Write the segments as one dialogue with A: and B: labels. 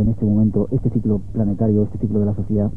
A: En este momento, este ciclo planetario, este ciclo de la sociedad,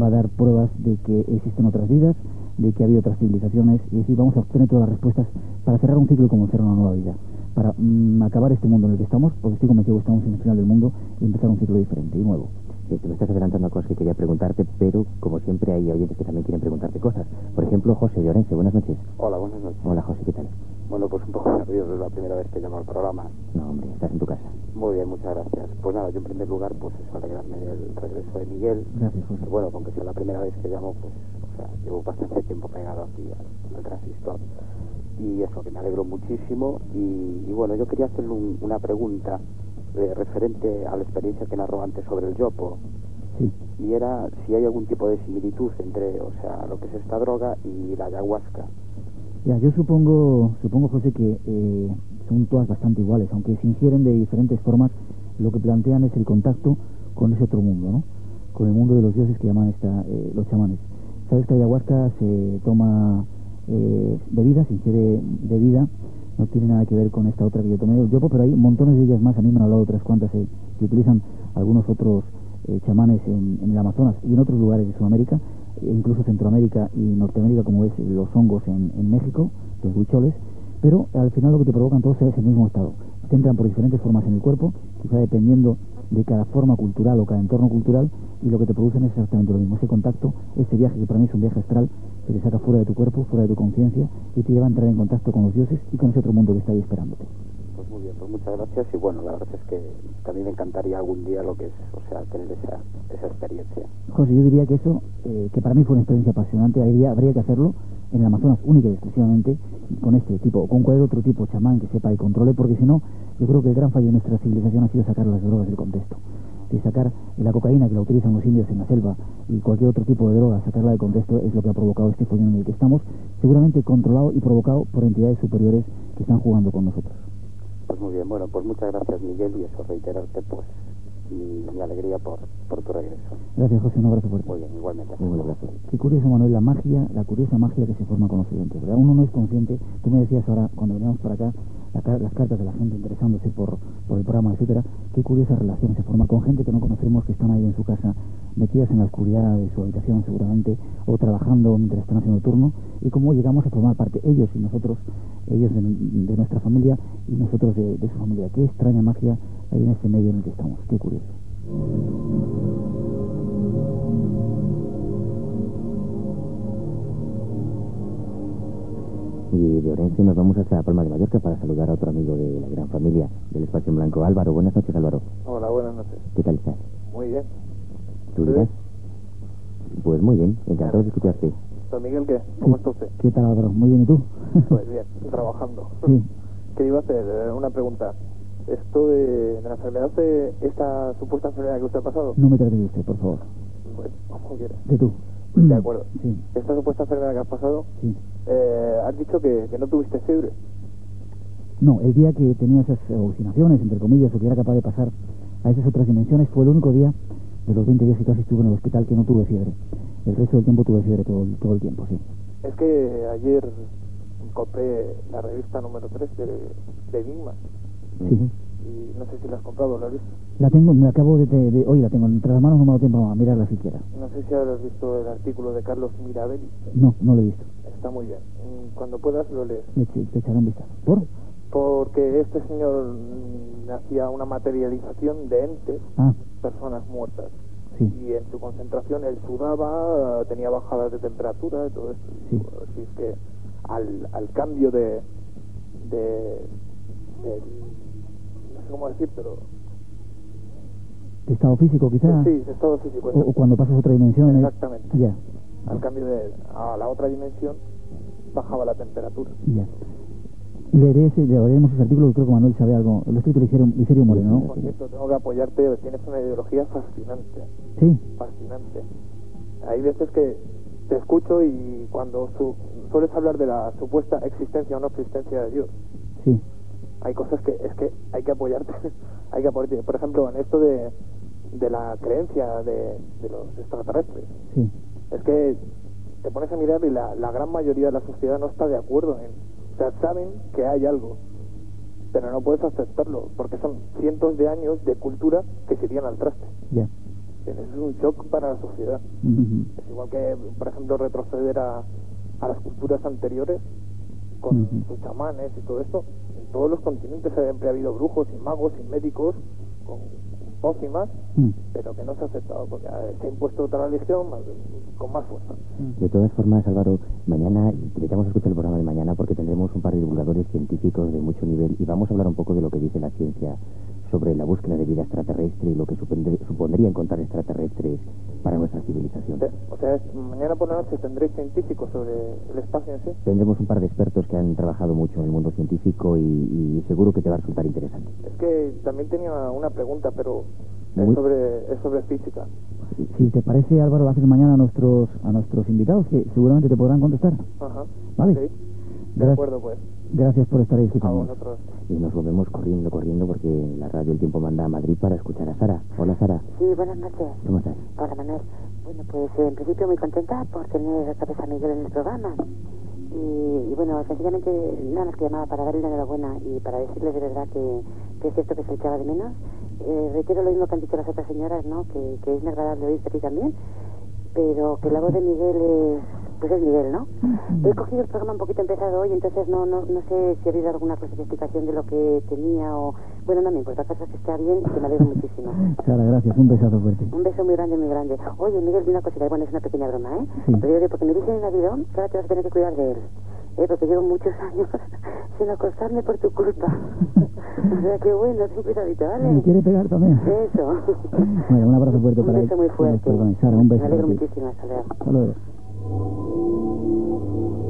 A: va a dar pruebas de que existen otras vidas, de que ha habido otras civilizaciones, y así vamos a obtener todas las respuestas para cerrar un ciclo y comenzar una nueva vida. Para mm, acabar este mundo en el que estamos, porque estoy convencido que estamos en el final del mundo y empezar un ciclo diferente y nuevo.
B: Sí, te me estás adelantando a cosas que quería preguntarte, pero como siempre hay oyentes que también quieren preguntarte cosas. Por ejemplo, José de Orense, buenas noches.
C: Hola, buenas noches.
B: Hola, José, ¿qué tal?
C: Bueno, pues un poco nervioso, es la primera vez que llamo al programa.
B: No, hombre, estás en tu casa.
C: Muy bien, muchas gracias. Pues nada, yo en primer lugar, pues es alegrarme del regreso de Miguel.
A: Gracias, José.
C: Bueno, aunque sea la primera vez que llamo, pues, o sea, llevo bastante tiempo pegado aquí al, al transistor. Y eso, que me alegro muchísimo. Y, y bueno, yo quería hacerle un- una pregunta eh, referente a la experiencia que narró antes sobre el yopo.
A: Sí.
C: Y era si hay algún tipo de similitud entre, o sea, lo que es esta droga y la ayahuasca.
A: Ya, yo supongo, supongo José, que eh, son todas bastante iguales, aunque se ingieren de diferentes formas, lo que plantean es el contacto con ese otro mundo, ¿no? Con el mundo de los dioses que llaman esta, eh, los chamanes. Sabes que ayahuasca se toma eh, bebida, se ingiere bebida, no tiene nada que ver con esta otra que yo tomé, el yopo, pero hay montones de ellas más, a mí me han hablado otras cuantas eh, que utilizan algunos otros eh, chamanes en, en el Amazonas y en otros lugares de Sudamérica, incluso Centroamérica y Norteamérica, como es los hongos en, México, los huicholes, pero al final lo que te provocan todos es el mismo estado. Te entran por diferentes formas en el cuerpo, quizá dependiendo de cada forma cultural o cada entorno cultural, y lo que te producen es exactamente lo mismo, ese contacto, ese viaje que para mí es un viaje astral, que te saca fuera de tu cuerpo, fuera de tu conciencia, y te lleva a entrar en contacto con los dioses y con ese otro mundo que está ahí esperándote.
C: Pues muy bien, pues muchas gracias y bueno, la verdad es que también me encantaría algún día lo que es, o sea, tener esa, experiencia.
A: José, yo diría que eso, eh, que para mí fue una experiencia apasionante, habría, habría que hacerlo en el Amazonas única y exclusivamente con este tipo, con cualquier otro tipo chamán que sepa y controle, porque si no, yo creo que el gran fallo de nuestra civilización ha sido sacar las drogas del contexto. De sacar la cocaína que la utilizan los indios en la selva y cualquier otro tipo de droga, sacarla del contexto es lo que ha provocado este follón en el que estamos, seguramente controlado y provocado por entidades superiores que están jugando con nosotros.
C: Pues muy bien, bueno, pues muchas gracias Miguel y eso reiterarte pues mi, mi alegría por, por tu regreso.
A: Gracias, José, un abrazo fuerte.
C: Muy bien, igualmente.
B: Muy buen abrazo.
A: Qué curioso, Manuel, la magia, la curiosa magia que se forma con los oyentes. ¿verdad? Uno no es consciente, tú me decías ahora, cuando veníamos por acá, la las cartas de la gente interesándose por, por el programa, etcétera, qué curiosa relación se forma con gente que no conocemos, que están ahí en su casa, metidas en la oscuridad de su habitación seguramente, o trabajando mientras están haciendo turno, y cómo llegamos a formar parte, ellos y nosotros, ellos de, de nuestra familia y nosotros de, de su familia. Qué extraña magia hay en este medio en el que estamos, qué curioso.
B: Y de Orense nos vamos hasta Palma de Mallorca para saludar a otro amigo de la gran familia del Espacio en Blanco. Álvaro, buenas noches, Álvaro.
D: Hola, buenas noches.
B: ¿Qué tal estás?
D: Muy bien.
B: ¿Tú dirás? Pues muy bien, encantado de escucharte.
D: ¿Don Miguel qué? ¿Cómo está usted?
A: ¿Qué tal, Álvaro? Muy bien, ¿y tú?
D: Pues bien, trabajando.
A: sí.
D: ¿Qué iba a hacer? Eh, Una pregunta. Esto de, de la enfermedad, de esta supuesta enfermedad que usted ha pasado,
A: No me trates de usted, por favor.
D: pues como quiera.
A: De tú.
D: De acuerdo.
A: Sí,
D: Esta supuesta enfermedad que has pasado,
A: sí.
D: eh, has dicho que, que no tuviste fiebre.
A: No, el día que tenía esas alucinaciones, entre comillas, o que era capaz de pasar a esas otras dimensiones, fue el único día de los 20 días que casi estuve en el hospital que no tuve fiebre. El resto del tiempo tuve fiebre todo, el- todo el tiempo, sí.
D: Es que ayer compré la revista número 3 de, de Enigma
A: Sí,
D: y no sé si la has comprado, ¿la has visto?
A: la tengo, me acabo de, de, de- hoy la tengo entre las manos, no me ha dado tiempo a mirarla siquiera.
D: No sé si habrás visto el artículo de Carlos Mirabelli.
A: No, no lo he visto.
D: Está muy bien. Mm, Cuando puedas lo lees.
A: Le echaré un vistazo. ¿Por?
D: Porque este señor hacía una materialización de entes,
A: Ah,
D: personas muertas.
A: sí,
D: Y en su concentración él sudaba, tenía bajadas de temperatura y todo esto.
A: Sí.
D: Así es que al, al cambio de, de, no sé cómo decir, pero
A: de estado físico quizá.
D: sí, de estado físico.
A: O, o cuando pasas a otra dimensión. eh,
D: Exactamente.
A: Ya,
D: Al cambio de a la otra dimensión bajaba la temperatura.
A: ya. Leeré ese, leeremos ese artículo y creo que Manuel sabe algo. Lo escrito Licerio Moreno, ¿no?
D: Por cierto, tengo que apoyarte, tienes una ideología fascinante.
A: Sí.
D: Fascinante. Hay veces que te escucho y cuando su, sueles hablar de la supuesta existencia o no existencia de Dios,
A: Sí.
D: hay cosas que es que hay que apoyarte. hay que apoyarte. Por ejemplo, en esto de, de la creencia de, de los extraterrestres.
A: Sí.
D: Es que te pones a mirar y la, la gran mayoría de la sociedad no está de acuerdo en... O sea, saben que hay algo, pero no puedes aceptarlo, porque son cientos de años de cultura que se al traste. ¿Entiendes? Es un shock para la sociedad. Es igual que, por ejemplo, retroceder a, a las culturas anteriores con sus chamanes y todo esto. En todos los continentes siempre ha habido brujos y magos y médicos con pócimas,
A: Mm.
D: pero que no se ha aceptado porque se ha impuesto otra religión más- con más fuerza.
B: De todas formas, Álvaro, mañana invitamos a escuchar el programa de mañana porque tendremos un par de divulgadores científicos de mucho nivel y vamos a hablar un poco de lo que dice la ciencia sobre la búsqueda de vida extraterrestre y lo que supondr- supondría encontrar extraterrestres para nuestra civilización.
D: O sea, es- mañana por la noche tendréis científicos sobre el espacio en sí.
B: Tendremos un par de expertos que han trabajado mucho en el mundo científico y, y seguro que te va a resultar interesante.
D: Es que también tenía una pregunta, pero es
B: Muy-
D: sobre, es sobre física.
A: Si te parece, Álvaro, lo haces mañana a nuestros, a nuestros invitados, que seguramente te podrán contestar.
D: Ajá.
A: Vale.
D: De acuerdo, pues.
A: Gracias por estar ahí escuchando.
B: Y nos volvemos corriendo, corriendo porque la radio El Tiempo manda a Madrid para escuchar a Sara. Hola Sara,
E: Sí, buenas noches.
B: ¿cómo estás?
E: Hola, Manuel. Bueno, pues en principio muy contenta por tener otra vez a Miguel en el programa. Y, y bueno, sencillamente nada más que llamaba para darle la enhorabuena y para decirle de verdad que, que es cierto que se echaba de menos. Eh, reitero lo mismo que han dicho las otras señoras, ¿no? Que, que es agradable oírte a ti también, pero que la voz de Miguel es, pues es Miguel, ¿no? He cogido el programa un poquito empezado hoy, entonces no, no, no sé si ha habido alguna clase de explicación de lo que tenía o... Bueno, no me importa, caso es que está bien y que me alegro muchísimo.
A: Sara, gracias. Un besazo fuerte.
E: Un beso muy grande, muy grande. Oye, Miguel, una cosita. Bueno, es una pequeña broma, ¿eh?
A: Sí.
E: Pero yo digo, porque me dicen en Navidad que ahora te vas a tener que cuidar de él. ¿eh? Porque llevo muchos años sin acostarme por tu culpa. o sea, que bueno, ten cuidadito,
A: ¿Me
E: ¿vale?
A: quiere pegar también?
E: Eso.
A: Bueno, un abrazo fuerte
E: un
A: para
E: beso muy fuerte.
A: Perdón, Sara, un beso.
E: Me alegro muchísimo. Hasta luego.
A: Hasta luego. うん。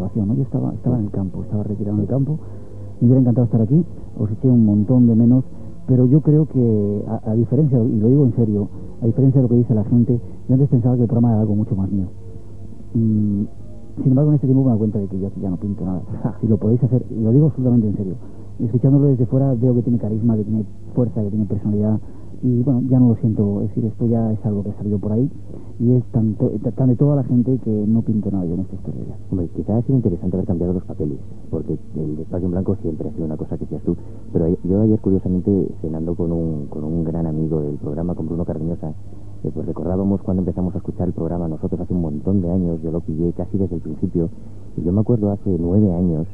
A: Grabación, ¿no? Yo estaba, estaba en el campo, estaba retirado en el campo. Me hubiera encantado estar aquí. Os eché un montón de menos. Pero yo creo que, a, a diferencia, y lo digo en serio, a diferencia de lo que dice la gente, yo antes pensaba que el programa era algo mucho más mío. Mm, sin embargo, en este tiempo me doy cuenta de que yo aquí ya no pinto nada. Si lo podéis hacer, y lo digo absolutamente en serio, escuchándolo desde fuera veo que tiene carisma, que tiene fuerza, que tiene personalidad. Y bueno, ya no lo siento, es decir, esto ya es algo que ha salido por ahí y es tanto, tan de toda la gente que no pinto nada yo en esta historia ya.
B: Hombre, quizá ha sido interesante haber cambiado los papeles, porque el espacio en blanco siempre ha sido una cosa que hacías tú. Pero yo ayer, curiosamente, cenando con un, con un gran amigo del programa, con Bruno Cardeñosa, eh, pues recordábamos cuando empezamos a escuchar el programa nosotros hace un montón de años, yo lo pillé casi desde el principio, y yo me acuerdo hace nueve años,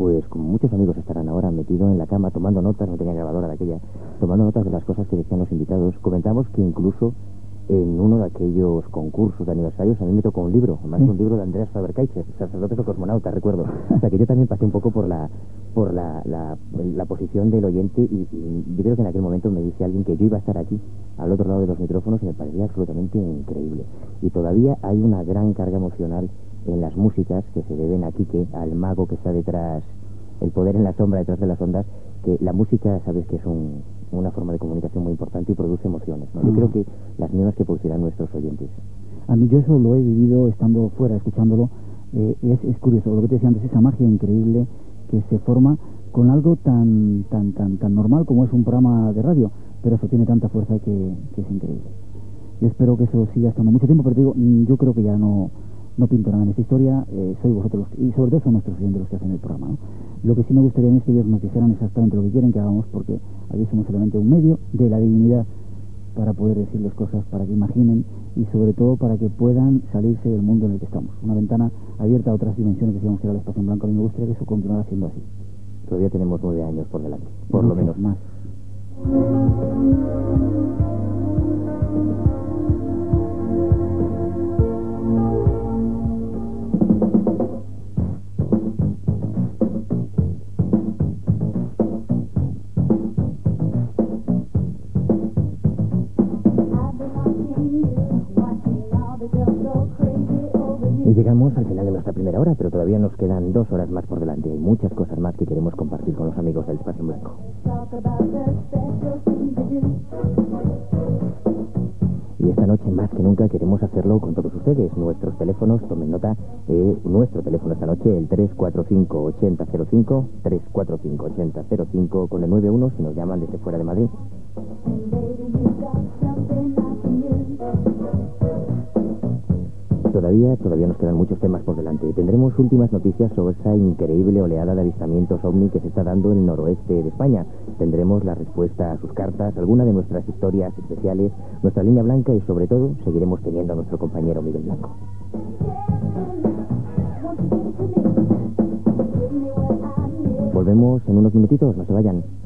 B: pues como muchos amigos estarán ahora metido en la cama tomando notas, no tenía grabadora de aquella, tomando notas de las cosas que decían los invitados. Comentamos que incluso en uno de aquellos concursos de aniversarios a mí me tocó un libro,
A: Sí.
B: un libro de Andreas Faber-Kaiser, sacerdotes o cosmonautas, recuerdo. O sea que yo también pasé un poco por la por la, la, la posición del oyente y, y yo creo que en aquel momento me dice alguien que yo iba a estar aquí, al otro lado de los micrófonos y me parecía absolutamente increíble. Y todavía hay una gran carga emocional en las músicas que se deben a Quique, al mago que está detrás, el poder en la sombra detrás de las ondas, que la música, sabes que es un- una forma de comunicación muy importante y produce emociones. ¿no? Yo
A: Mm.
B: creo que las mismas que producirán nuestros oyentes.
A: A mí yo eso lo he vivido estando fuera, escuchándolo. Eh, es, es curioso, lo que te decía antes, esa magia increíble que se forma con algo tan tan tan tan normal como es un programa de radio, pero eso tiene tanta fuerza que, que es increíble. Yo espero que eso siga estando mucho tiempo, pero te digo, mm, yo creo que ya no, no pinto nada en esta historia, eh, soy vosotros los- y sobre todo son nuestros oyentes los que hacen el programa. ¿no? Lo que sí me gustaría es que ellos nos dijeran exactamente lo que quieren que hagamos, porque aquí somos solamente un medio de la divinidad para poder decirles cosas, para que imaginen y sobre todo para que puedan salirse del mundo en el que estamos. Una ventana abierta a otras dimensiones, decíamos que era el espacio en blanco, y me gustaría que eso continuara siendo así.
B: Todavía tenemos nueve años por delante, por lo menos.
A: Más.
B: Llegamos al final de nuestra primera hora, pero todavía nos quedan dos horas más por delante. Hay muchas cosas más que queremos compartir con los amigos del Espacio en Blanco. Y esta noche más que nunca queremos hacerlo con todos ustedes. Nuestros teléfonos, tomen nota, eh, nuestro teléfono esta noche, el 345-8005, 345-8005 con el 91 si nos llaman desde fuera de Madrid. Todavía, todavía nos quedan muchos temas por delante. Tendremos últimas noticias sobre esa increíble oleada de avistamientos ovni que se está dando en el noroeste de España. Tendremos la respuesta a sus cartas, alguna de nuestras historias especiales, nuestra línea blanca y sobre todo seguiremos teniendo a nuestro compañero Miguel Blanco. Volvemos en unos minutitos, no se vayan.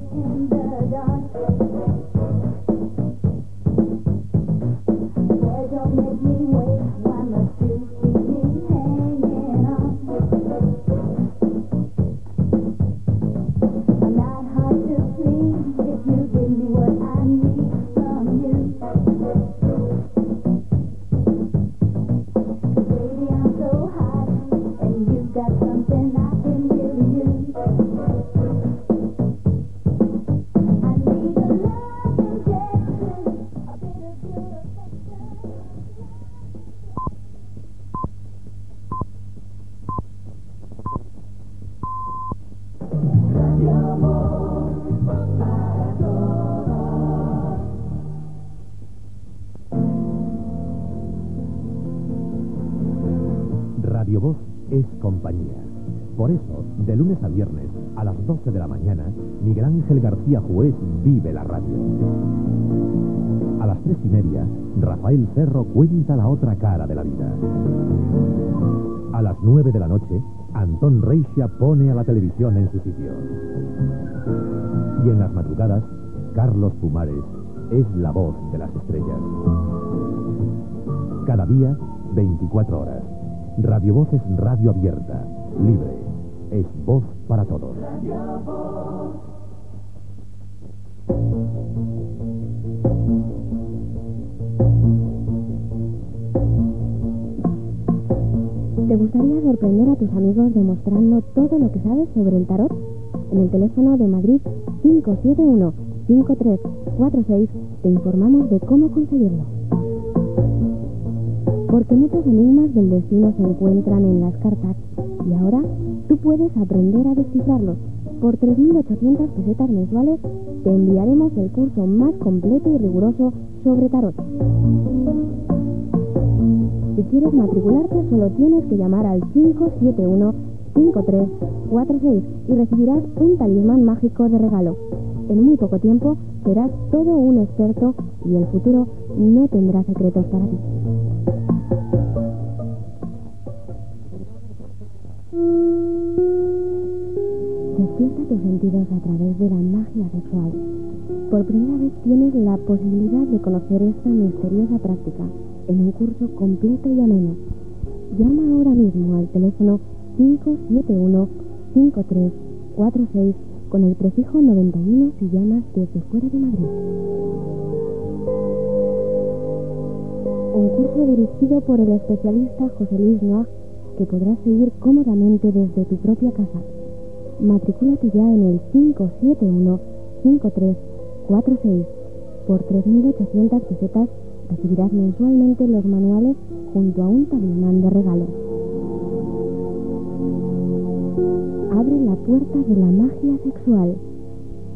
F: Radio lunes a viernes, a las 12 de la mañana, Miguel Ángel García Juez vive la radio. A las tres y media, Rafael Cerro cuenta la otra cara de la vida. A las 9 de la noche, Antón Reixa pone a la televisión en su sitio. Y en las madrugadas, Carlos Pumares es la voz de las estrellas. Cada día, 24 horas. Radio Voz es radio abierta, libre. Es voz para todos.
G: ¿Te gustaría sorprender a tus amigos demostrando todo lo que sabes sobre el tarot? En el teléfono de Madrid 571-5346 te informamos de cómo conseguirlo. Porque muchos enigmas del destino se encuentran en las cartas y ahora tú puedes aprender a descifrarlos. Por 3.800 pesetas mensuales te enviaremos el curso más completo y riguroso sobre tarot. Si quieres matricularte solo tienes que llamar al 571-5346 y recibirás un talismán mágico de regalo. En muy poco tiempo serás todo un experto y el futuro no tendrá secretos para ti. Tus sentidos a través de la magia sexual. Por primera vez tienes la posibilidad de conocer esta misteriosa práctica en un curso completo y ameno. Llama ahora mismo al teléfono 571-5346 con el prefijo 91 si llamas desde fuera de Madrid. Un curso dirigido por el especialista José Luis Noah que podrás seguir cómodamente desde tu propia casa. Matricúlate ya en el 571-5346. Por 3.800 pesetas recibirás mensualmente los manuales junto a un talismán de regalo. Abre la puerta de la magia sexual.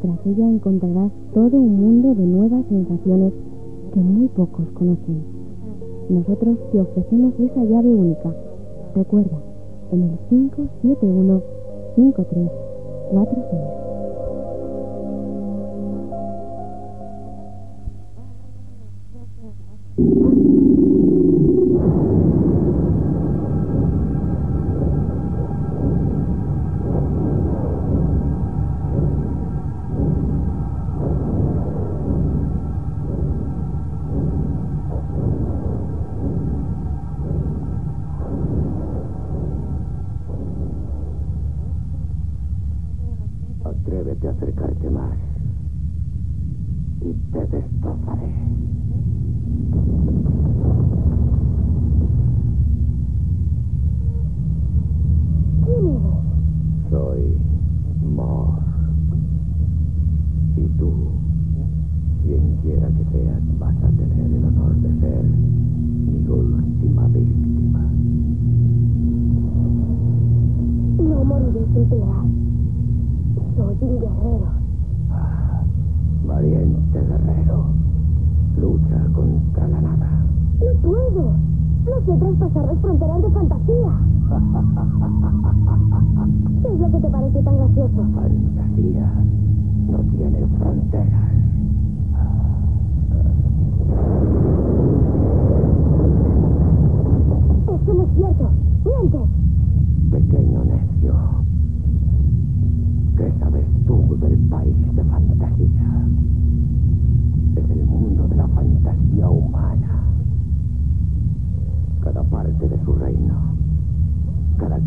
G: Tras ella encontrarás todo un mundo de nuevas sensaciones que muy pocos conocen. Nosotros te ofrecemos esa llave única. Recuerda, en el
H: 571 5346.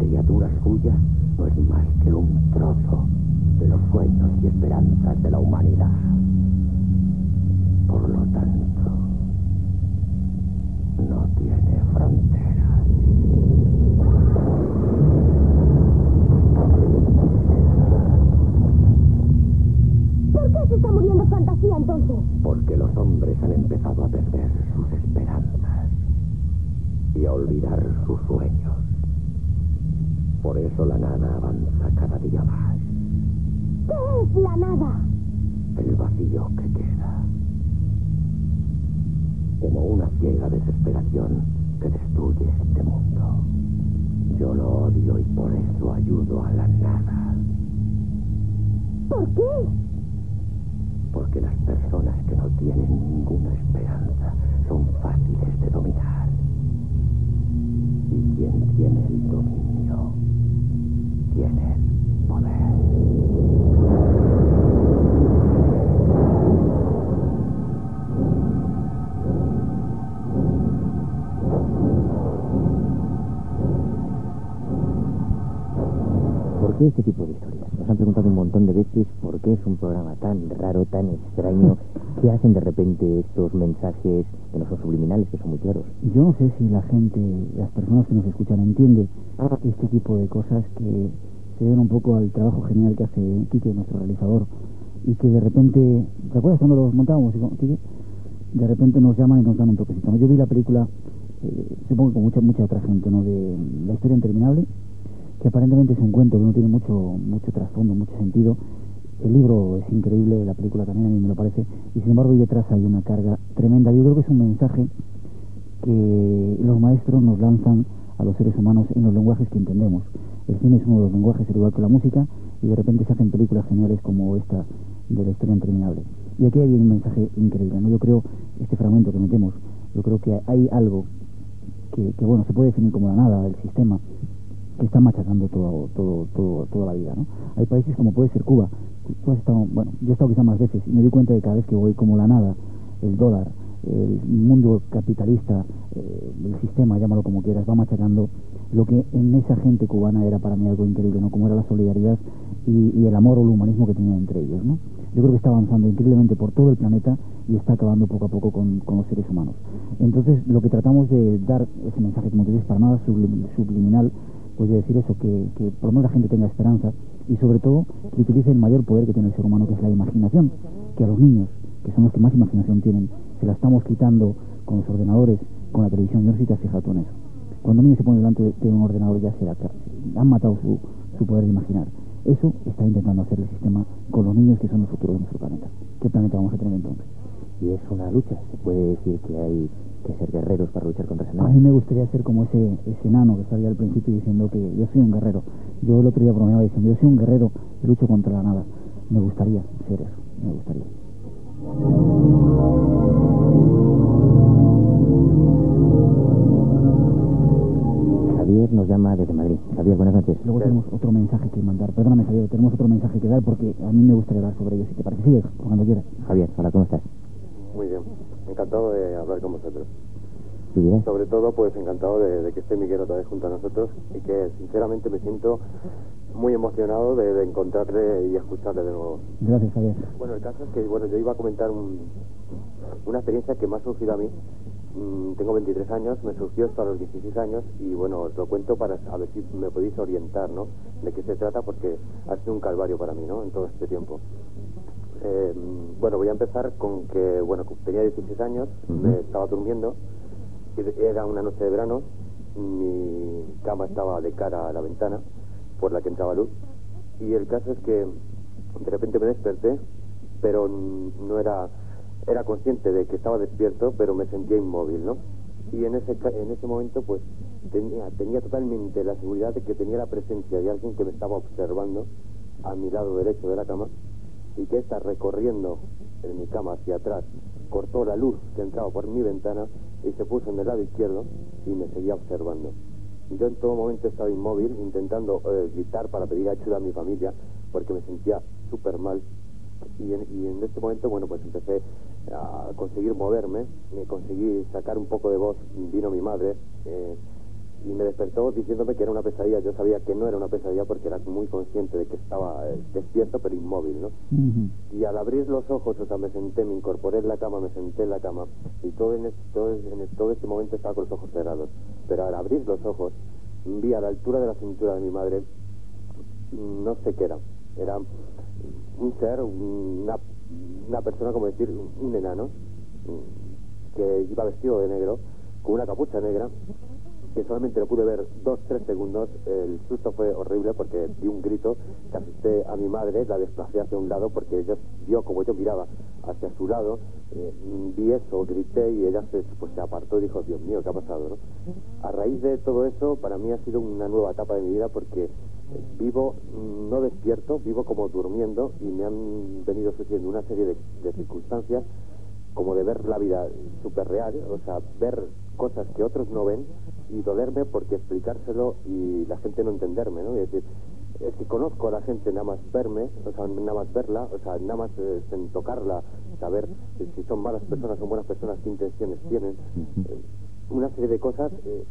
H: Criatura suya, no es más que un trozo de los sueños y esperanzas de la humanidad. Por lo tanto, no tiene fronteras.
I: ¿Por qué se está muriendo fantasía entonces?
H: Porque los hombres han empezado a perder sus esperanzas y a olvidar sus sueños. Por eso la nada avanza cada día más.
I: ¿Qué es la nada?
H: El vacío que queda. Como una ciega desesperación que destruye este mundo. Yo lo odio y por eso ayudo a la nada.
I: ¿Por qué?
H: Porque las personas que no tienen ninguna esperanza son fáciles de dominar. Y quien tiene el dominio tiene el poder.
B: ¿Por qué este tipo de historias? Han preguntado un montón de veces por qué es un programa tan raro, tan extraño, que hacen de repente estos mensajes que no son subliminales, que son muy claros.
A: Yo no sé si la gente, las personas que nos escuchan, entiende este tipo de cosas que se deben un poco al trabajo genial que hace Quique, nuestro realizador, y que de repente, ¿te acuerdas cuando los montábamos, Quique? De repente nos llaman y nos dan un toquecito. Yo vi la película, eh, supongo que con mucha, mucha otra gente, ¿no? De La historia interminable, que aparentemente es un cuento que no tiene mucho, mucho trasfondo, mucho sentido. El libro es increíble, la película también a mí me lo parece, y sin embargo ahí detrás hay una carga tremenda. Yo creo que es un mensaje que los maestros nos lanzan a los seres humanos en los lenguajes que entendemos. El cine es uno de los lenguajes, al igual que la música, y de repente se hacen películas geniales como esta de la historia interminable. Y aquí hay un mensaje increíble, ¿no? Yo creo, este fragmento que metemos, yo creo que hay algo que, que bueno, se puede definir como la nada, el sistema, que está machacando todo, todo, todo, toda la vida, ¿no? Hay países como puede ser Cuba. Tú has estado, bueno, yo he estado quizá más veces y me doy cuenta de cada vez que voy como la nada, el dólar, el mundo capitalista, eh, el sistema, llámalo como quieras, va machacando lo que en esa gente cubana era para mí algo increíble, ¿no? Como era la solidaridad y, y el amor o el humanismo que tenían entre ellos, ¿no? Yo creo que está avanzando increíblemente por todo el planeta y está acabando poco a poco con, con los seres humanos. Entonces, lo que tratamos de dar ese mensaje, como te dices, para nada sublim- subliminal, pues de decir eso, que, que por lo menos la gente tenga esperanza y sobre todo que utilice el mayor poder que tiene el ser humano, que es la imaginación, que a los niños, que son los que más imaginación tienen, se la estamos quitando con los ordenadores, con la televisión. Yo no sé si te has fijado en eso. Cuando un niño se pone delante de, de un ordenador ya se la, han matado su, su poder de imaginar. Eso está intentando hacer el sistema con los niños que son el futuro de nuestro planeta. ¿Qué planeta vamos a tener entonces?
B: Y es una lucha, se puede decir que hay que ser guerreros para luchar contra ese
A: A
B: nada.
A: mí me gustaría ser como ese, ese enano que estaba ahí al principio diciendo que yo soy un guerrero. Yo el otro día bromeaba diciendo, yo soy un guerrero y lucho contra la nada. Me gustaría ser eso, me gustaría.
B: Javier nos llama desde Madrid. Javier, buenas noches.
A: Luego tenemos otro mensaje que mandar. Perdóname, Javier, tenemos otro mensaje que dar porque a mí me gustaría hablar sobre ello, si te parece. Sigue, cuando quieras.
B: Javier, hola, ¿cómo estás?
J: Muy bien, encantado de hablar con vosotros.
B: ¿Tú dirás?
J: Sobre todo, pues encantado de, de que esté Miguel otra vez junto a nosotros y que sinceramente me siento muy emocionado de, de encontrarle y escucharle de nuevo.
A: Gracias, Javier.
J: Bueno, el caso es que, bueno, yo iba a comentar un- una experiencia que me ha surgido a mí. Mm, tengo 23 años, me surgió esto a los 16 años y, bueno, os lo cuento para a ver si me podéis orientar, ¿no? De qué se trata porque ha sido un calvario para mí, ¿no? En todo este tiempo. Eh, bueno, voy a empezar con que, bueno, tenía 16 años, me estaba durmiendo, era una noche de verano, mi cama estaba de cara a la ventana por la que entraba luz, y el caso es que de repente me desperté, pero no era, era consciente de que estaba despierto, pero me sentía inmóvil, ¿no? Y en ese, en ese momento, pues, tenía, tenía totalmente la seguridad de que tenía la presencia de alguien que me estaba observando a mi lado derecho de la cama y que está recorriendo en mi cama hacia atrás cortó la luz que entraba por mi ventana y se puso en el lado izquierdo y me seguía observando. Yo en todo momento estaba inmóvil, intentando eh, gritar para pedir ayuda a mi familia, porque me sentía súper mal. Y en, y en, este momento, bueno, pues empecé a conseguir moverme, me conseguí sacar un poco de voz, vino mi madre, eh, y me despertó diciéndome que era una pesadilla. Yo sabía que no era una pesadilla porque era muy consciente de que estaba eh, despierto pero inmóvil, ¿no? Y al abrir los ojos, o sea, me senté, me incorporé en la cama, me senté en la cama y todo en, todo, en todo este momento estaba con los ojos cerrados. Pero al abrir los ojos, vi a la altura de la cintura de mi madre, no sé qué era. Era un ser, una, una persona, como decir, un enano, que iba vestido de negro, con una capucha negra que solamente lo pude ver dos, tres segundos. El susto fue horrible porque di un grito que asusté a mi madre, la desplacé hacia un lado porque ella vio como yo miraba hacia su lado, eh, vi eso, grité y ella se, pues, se apartó y dijo, Dios mío, ¿qué ha pasado? ¿no? A raíz de todo eso, para mí ha sido una nueva etapa de mi vida porque eh, vivo mm, no despierto, vivo como durmiendo y me han venido sucediendo una serie de, de circunstancias como de ver la vida súper real, o sea, ver cosas que otros no ven y dolerme porque explicárselo y la gente no entenderme, ¿no? Y decir, es que conozco a la gente nada más verme, o sea, nada más verla, o sea, nada más eh, en tocarla, saber si son malas personas o buenas personas, qué intenciones tienen. Eh, una serie de cosas eh,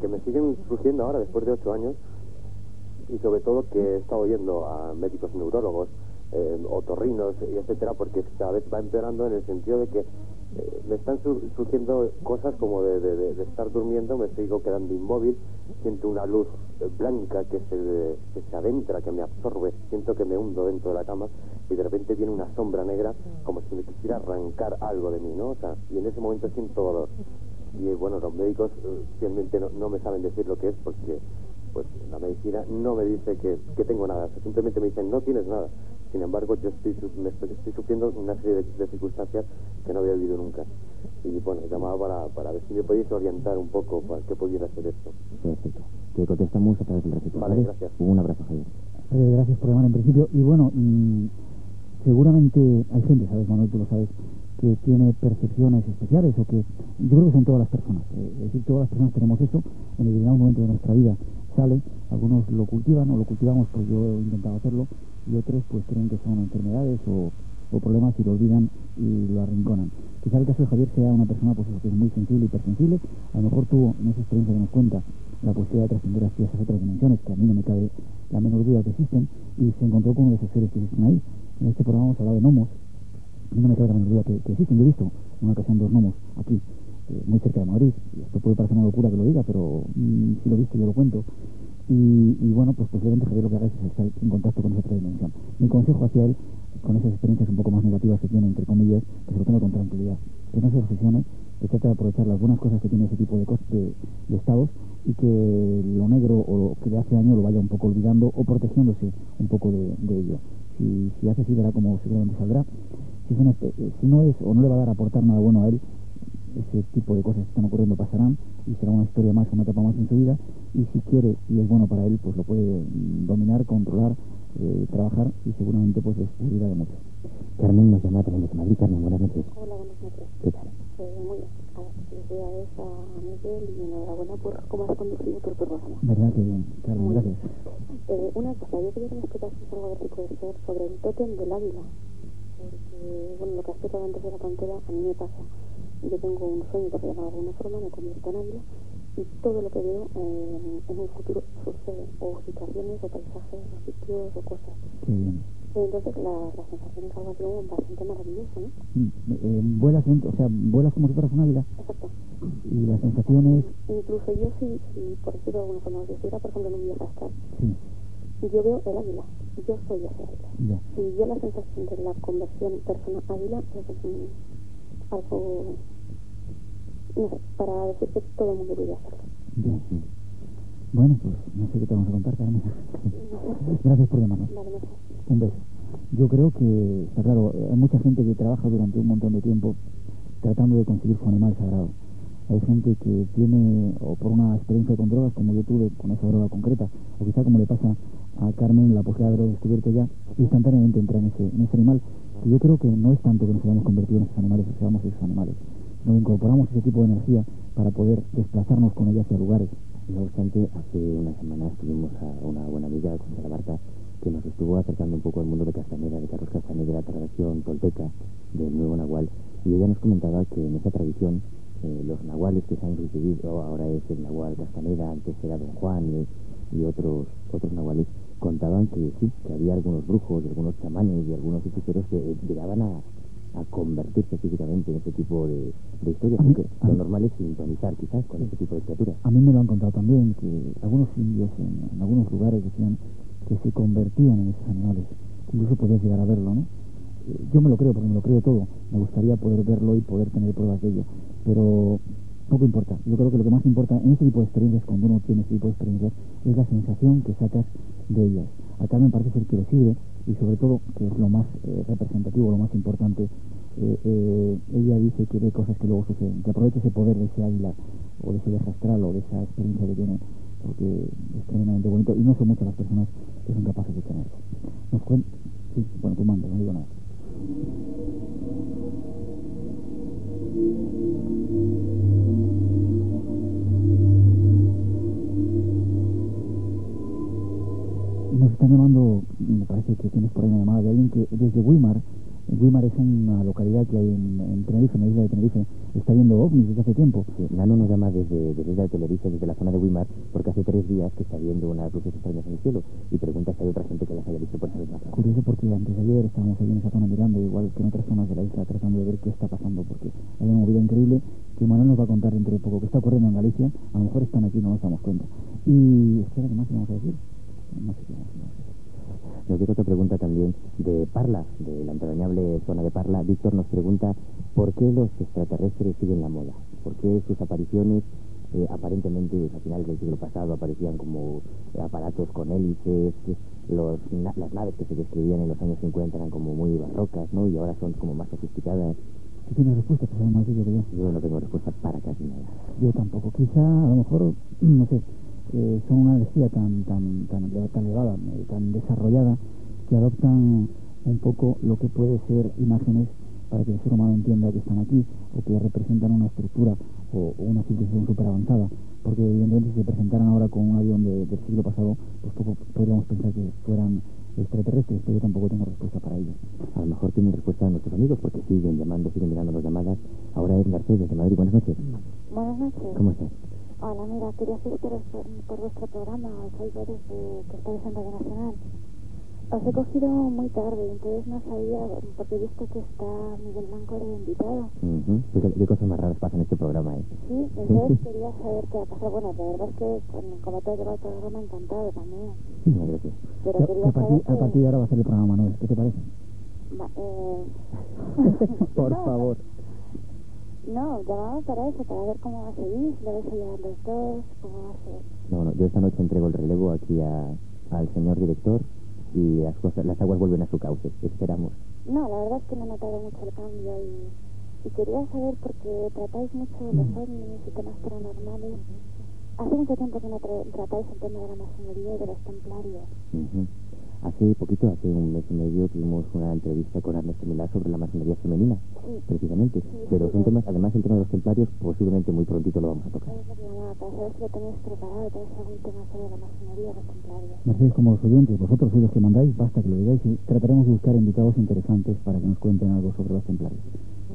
J: que me siguen surgiendo ahora después de ocho años y sobre todo que he estado oyendo a médicos neurólogos, eh, otorrinos etcétera, porque cada vez va empeorando en el sentido de que me están surgiendo cosas como de, de, estar durmiendo, me sigo quedando inmóvil, siento una luz eh, blanca que se, que se adentra, que me absorbe, siento que me hundo dentro de la cama y de repente viene una sombra negra como si me quisiera arrancar algo de mí, ¿no? O sea, y en ese momento siento dolor. Y bueno, los médicos realmente no, no me saben decir lo que es porque pues la medicina no me dice que, que tengo nada, simplemente me dicen no tienes nada. Sin embargo, yo estoy, me estoy, sufriendo una serie de, circunstancias que no había vivido nunca. Y bueno, llamaba para, para ver si me podéis orientar un poco para qué pudiera ser esto.
B: Perfecto. Te contestamos a través del recito.
J: Vale, gracias.
B: Un abrazo, Javier.
A: Eh, gracias por llamar en principio. Y bueno, mm, seguramente hay gente, ¿sabes, Manuel? Tú lo sabes que tiene percepciones especiales o que yo creo que son todas las personas. Eh, es decir, todas las personas tenemos eso en determinado momento de nuestra vida. Sale, algunos lo cultivan o lo cultivamos, pues yo he intentado hacerlo, y otros pues creen que son enfermedades o, problemas y lo olvidan y lo arrinconan. Quizá el caso de Javier sea una persona pues que es muy sensible, hipersensible, a lo mejor tuvo en esa experiencia que nos cuenta la posibilidad de trascender hacia esas otras dimensiones, que a mí no me cabe la menor duda que existen, y se encontró con uno de esos seres que existen ahí. En este programa hemos hablado de gnomos, a mí no me cabe la menor duda que, existen. Yo he visto una ocasión dos gnomos aquí, muy cerca de Madrid, esto puede parecer una locura que lo diga, pero mm, si lo he visto yo lo cuento. Y, y, bueno, pues posiblemente Javier lo que haga es estar en contacto con esa otra dimensión. Mi consejo hacia él, con esas experiencias un poco más negativas que tiene, entre comillas, que se lo tenga con tranquilidad, que no se obsesione, que trate de aprovechar las buenas cosas que tiene ese tipo de, de, de estados y que lo negro o lo que le hace daño lo vaya un poco olvidando o protegiéndose un poco de, de ello. Si, si hace así, verá como seguramente saldrá eh, si, no es o no le va a dar aportar nada bueno a él, ese tipo de cosas que están ocurriendo pasarán y será una historia más, una etapa más en su vida y si quiere y es bueno para él, pues lo puede dominar, controlar, eh, trabajar y seguramente pues les de mucho.
B: Carmen nos llama también desde Madrid. Carmen, buenas noches.
K: Hola, buenas noches.
B: ¿Qué tal?
K: Eh, muy bien. A ver, felicidades a Miguel y enhorabuena por cómo has conducido tu programa.
A: ¿Verdad que bien? Carmen, gracias.
K: Eh, una cosa, yo quería que me explicases algo a ver si puede ser sobre el tótem del águila porque, bueno, lo que has explicado antes de la pantera, a mí me pasa. Yo tengo un sueño, por de alguna forma, me convierto en águila y todo lo que veo eh, en un futuro sucede, o situaciones, o paisajes, o sitios, o cosas. Entonces la, la sensación es algo así bastante maravilloso, ¿no?
A: Mm, eh, vuelas, o sea, vuelas como si fueras una águila.
K: Exacto.
A: Y las sensaciones...
K: Incluso yo si, si por decirlo de alguna forma, si estuviera, por ejemplo, en un viaje astral,
A: sí
K: yo veo el águila, yo soy ese águila. Y yo la sensación de la conversión persona-águila es algo, no para decir que todo el mundo debería hacerlo.
A: Bueno, pues no sé qué te vamos a contar, Carmen. Gracias por llamarnos. Un beso. Yo creo que, está claro, hay mucha gente que trabaja durante un montón de tiempo tratando de conseguir su animal sagrado. Hay gente que tiene, o por una experiencia con drogas, como yo tuve con esa droga concreta, o quizá como le pasa a Carmen, la posibilidad de haberlo descubierto ya, instantáneamente entra en ese, en ese animal, que yo creo que no es tanto que nos hayamos convertido en esos animales o seamos esos animales, sino incorporamos ese tipo de energía para poder desplazarnos con ella hacia lugares.
B: No obstante, hace unas semanas tuvimos a una buena amiga, Consuela Barta, que nos estuvo acercando un poco al mundo de Castaneda, de Carlos Castaneda, de la tradición tolteca del Nuevo Nahual, y ella nos comentaba que en esa tradición eh, los nahuales que se han recibido, ahora es el nahual Castaneda, antes era Don Juan y, otros otros nahuales, contaban que sí, que había algunos brujos, algunos chamanes y algunos hechiceros que eh, llegaban a, a convertirse físicamente en ese tipo de, de historias, porque lo normal es sintonizar quizás con ese tipo de criaturas.
A: A mí me lo han contado también, que algunos indios en, algunos lugares decían que se convertían en esos animales, incluso podías llegar a verlo, ¿no? Eh, yo me lo creo, porque me lo creo todo, me gustaría poder verlo y poder tener pruebas de ello, pero poco importa. Yo creo que lo que más importa en este tipo de experiencias, cuando uno tiene este tipo de experiencias, es la sensación que sacas de ellas. Acá me parece ser que le sirve y sobre todo, que es lo más eh, representativo, lo más importante, eh, eh, ella dice que ve cosas que luego suceden, que aprovecha ese poder de ese águila o de ese viaje astral o de esa experiencia que tiene, porque es tremendamente bonito y no son muchas las personas que son capaces de tenerlo. Nos cuen sí, bueno, tú mandas, no digo nada. Nos están llamando, me parece que tienes por ahí una llamada de alguien que desde Weimar, Weimar es una localidad que hay en, Tenerife, en la isla de Tenerife, está viendo ovnis desde hace tiempo.
B: Sí, Nano nos llama desde, desde la isla de Tenerife, desde la zona de Weimar, porque hace tres días que está viendo unas luces extrañas en el cielo y pregunta si hay otra gente que las haya visto por esa misma zona.
A: Curioso porque antes de ayer estábamos ahí en esa zona mirando, igual que en otras zonas de la isla, tratando de ver qué está pasando, porque hay una movida increíble que Manuel nos va a contar dentro de poco, que está ocurriendo en Galicia, a lo mejor están aquí no nos damos cuenta. Y espera, ¿qué más vamos a decir? No sé.
B: Nos llega otra pregunta también de Parla, de la entrañable zona de Parla. Víctor nos pregunta por qué los extraterrestres siguen la moda, por qué sus apariciones eh, aparentemente a finales del siglo pasado aparecían como aparatos con hélices, los, las naves que se describían en los años 50 eran como muy barrocas, ¿no? Y ahora son como más sofisticadas.
A: ¿Tú tienes respuesta? Pues más que yo.
B: Yo no tengo respuesta para casi nada.
A: Yo tampoco. Quizá, a lo mejor, no sé, eh, son una energía tan, tan, tan, tan elevada, eh, tan desarrollada, que adoptan un poco lo que puede ser imágenes para que el ser humano entienda que están aquí o que representan una estructura o, una civilización súper avanzada. Porque evidentemente si se presentaran ahora con un avión del siglo pasado, pues poco podríamos pensar que fueran extraterrestres, pero yo tampoco tengo respuesta para ello.
B: A lo mejor tienen respuesta a nuestros amigos porque siguen llamando, siguen mirando las llamadas. Ahora es Mercedes de Madrid. Buenas noches.
K: Buenas noches.
B: ¿Cómo estás?
K: Hola, mira, quería felicitaros por, vuestro programa. Soy Boris de que estáis en Radio Nacional. Os he cogido muy tarde, entonces no sabía, porque he visto que está Miguel Blanco de invitado.
B: Uh ¿Qué, cosas más raras pasan en este programa, ¿eh?
K: Sí, entonces quería saber qué ha pasado. Bueno, la verdad es que como te ha llevado el programa, encantado también.
B: Sí, gracias.
K: Pero quería
A: a, partir,
K: saber
A: a partir de ahora va a ser el programa Manuel, ¿qué te parece?
K: eh...
A: por favor.
K: No, llamamos para eso, para ver cómo va a seguir, si lo vais a llevar los dos, cómo va a ser.
B: No, no, yo esta noche entrego el relevo aquí a, al señor director y las cosas, las aguas vuelven a su cauce. Esperamos.
K: No, la verdad es que no he notado mucho el cambio y, y quería saber porque tratáis mucho los mm. ovnis y temas paranormales. Hace mucho tiempo que no tratáis el tema de la masonería y de los templarios.
B: Hace poquito, hace un mes y medio, tuvimos una entrevista con Ernesto Milá sobre la masonería femenina, precisamente. Pero son temas, además el tema de los templarios, posiblemente muy prontito lo vamos a tocar.
K: para saber si lo tenéis preparado, tenéis algún tema sobre la masonería los templarios.
A: Mercedes, como los oyentes, vosotros sois los que mandáis, basta que lo digáis y trataremos de buscar invitados interesantes para que nos cuenten algo sobre los templarios.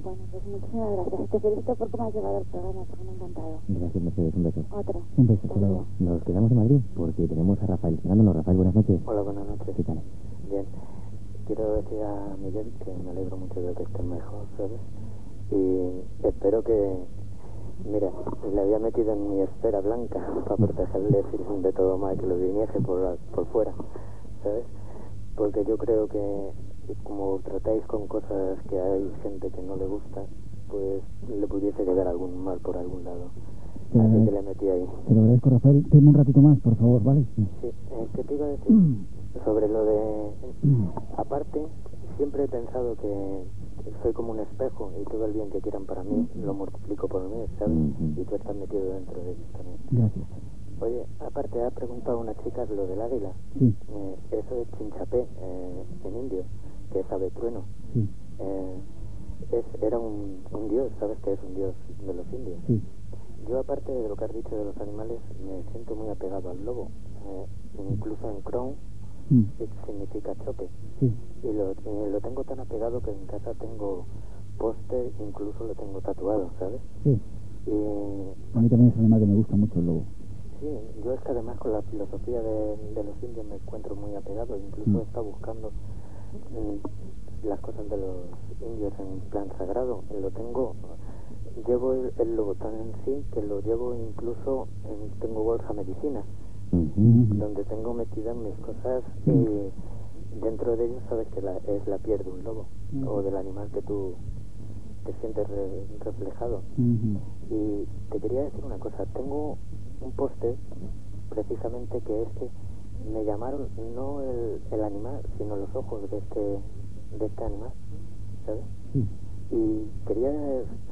K: Bueno, pues muchísimas gracias. Te felicito por cómo has llevado el programa, porque me ha encantado.
B: Gracias, Mercedes. Un beso.
K: Otro.
A: Un beso, hasta luego.
B: Nos quedamos en Madrid porque tenemos a Rafael esperándonos. Rafael, buenas noches.
L: Hola, buenas noches.
B: ¿Qué tal?
L: Bien. Quiero decir a Miguel que me alegro mucho de que esté mejor, ¿sabes? Y espero que, mira, le había metido en mi esfera blanca para protegerle de todo mal que lo viniese por, por fuera. ¿sabes? Porque yo creo que como tratáis con cosas que hay gente que no le gusta, pues le pudiese llegar algún mal por algún lado.
A: Te
L: Así que le metí ahí.
A: Te lo agradezco, Rafael. Tenme un ratito más, por favor, ¿vale?
L: Sí, eh, ¿qué te iba a decir? Sobre lo de... Aparte, siempre he pensado que soy como un espejo y todo el bien que quieran para mí lo multiplico por mí, ¿sabes? Y tú estás metido dentro de ellos también.
A: Gracias.
L: Oye, aparte ha preguntado una chica lo del águila.
A: Sí.
L: Eh, eso es chinchapé eh, en indio, que es ave trueno.
A: Sí.
L: Eh, es, era un, un dios, ¿sabes que es un dios de los indios?
A: Sí.
L: Yo, aparte de lo que has dicho de los animales, me siento muy apegado al lobo. Eh, incluso en Crown
A: Mm.
L: significa choque.
A: Sí.
L: Y lo, lo tengo tan apegado que en casa tengo póster, incluso lo tengo tatuado, ¿sabes?
A: Sí.
L: Y
A: A mí también es un animal que me gusta mucho el lobo.
L: Sí, yo es que además con la filosofía de, de los indios me encuentro muy apegado. Incluso
A: Mm.
L: he estado buscando mm, las cosas de los indios en plan sagrado. Lo tengo, llevo el, el lobo tan en sí que lo llevo incluso, en, tengo bolsa medicina donde tengo metidas mis cosas y dentro de ellos sabes que la, es la piel de un lobo
A: Mm.
L: o del animal que tú te sientes re- reflejado. Y te quería decir una cosa, tengo un póster precisamente que es que me llamaron no el, el animal, sino los ojos de este, de este animal, ¿sabes?
A: Sí.
L: Y quería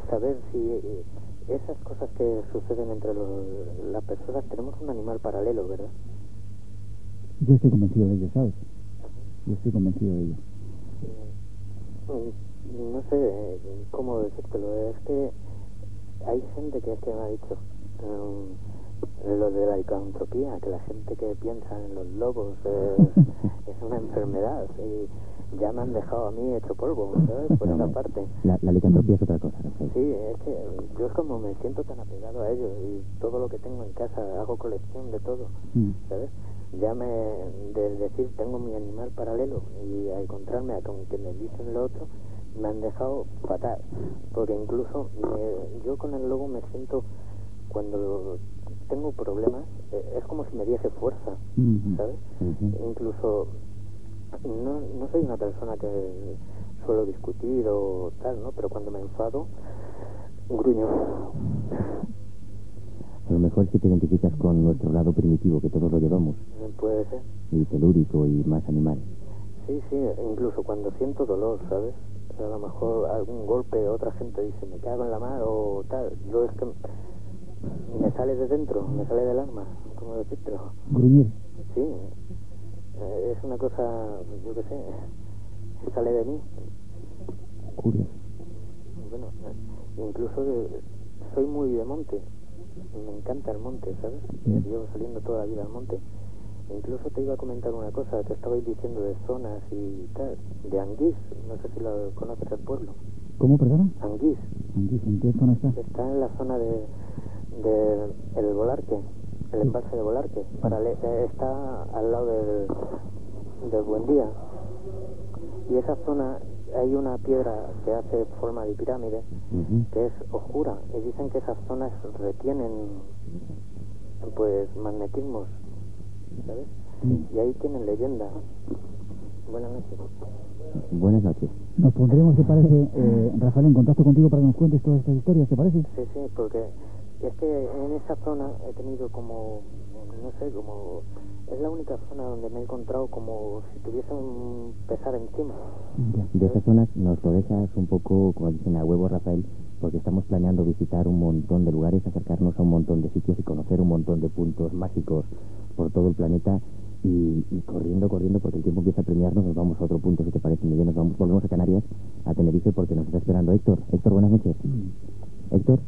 L: saber si eh, esas cosas que suceden entre los, las personas, tenemos un animal paralelo, ¿verdad?
A: Yo estoy convencido de ello, ¿sabes? Yo estoy convencido de ello.
L: Mm, No sé eh, cómo decírtelo, es que hay gente que es que me ha dicho mm, lo de la licantropía, que la gente que piensa en los lobos eh, es una enfermedad y ya me han dejado a mí hecho polvo, ¿sabes? Por esa parte.
B: La, la licantropía es otra cosa, Rafael.
L: Sí, es que yo es como me siento tan apegado a ellos y todo lo que tengo en casa, hago colección de todo,
A: Mm.
L: ¿sabes? Ya me, de decir tengo mi animal paralelo y a encontrarme a con que me dicen lo otro, me han dejado fatal, porque incluso me- yo con el lobo me siento, cuando tengo problemas, eh, es como si me diese fuerza. ¿sabes? Incluso no, no soy una persona que suelo discutir o tal, ¿no? Pero cuando me enfado, gruño.
B: A lo mejor es que te identificas con nuestro lado primitivo, que todos lo llevamos,
L: Puede ser.
B: y telúrico y más animal.
L: Sí, sí, incluso cuando siento dolor, ¿sabes? A lo mejor algún golpe, otra gente dice, me cago en la mar o tal. Yo es que me sale de dentro, me sale del alma, ¿cómo decírtelo?
A: Gruñir.
L: Sí, eh, es una cosa, yo qué sé, que sale de mí.
A: Curioso.
L: Bueno, eh, incluso soy muy de monte, me encanta el monte, ¿sabes? Llevo saliendo toda la vida al monte. Incluso te iba a comentar una cosa, te estabais diciendo de zonas y tal, de Anguís, no sé si lo conoces el pueblo.
A: ¿Cómo, perdona?
L: Anguís,
A: Anguís, ¿en qué zona está?
L: está en la zona de, de el Volarque, el embalse de Volarque, parale- eh, está al lado del, del Buendía. Y esa zona hay una piedra que hace forma de pirámide que es oscura y dicen que esas zonas retienen pues magnetismos, ¿sabes? Y ahí tienen leyenda. Buenas noches.
B: Buenas noches.
A: Nos pondremos, ¿te parece, eh, Rafael, en contacto contigo para que nos cuentes todas estas historias, ¿te parece?
L: Sí, sí, porque es que en esa zona he tenido como, no sé, como... Es la única zona donde me he encontrado como si tuviese un pesar encima.
B: De esas zonas nos lo dejas un poco, como dicen, a huevo, Rafael, porque estamos planeando visitar un montón de lugares, acercarnos a un montón de sitios y conocer un montón de puntos mágicos por todo el planeta. Y, y corriendo, corriendo, porque el tiempo empieza a premiarnos, nos vamos a otro punto, si te parece, Miguel, nos vamos, volvemos a Canarias, a Tenerife, porque nos está esperando Héctor. Héctor, buenas noches. Héctor.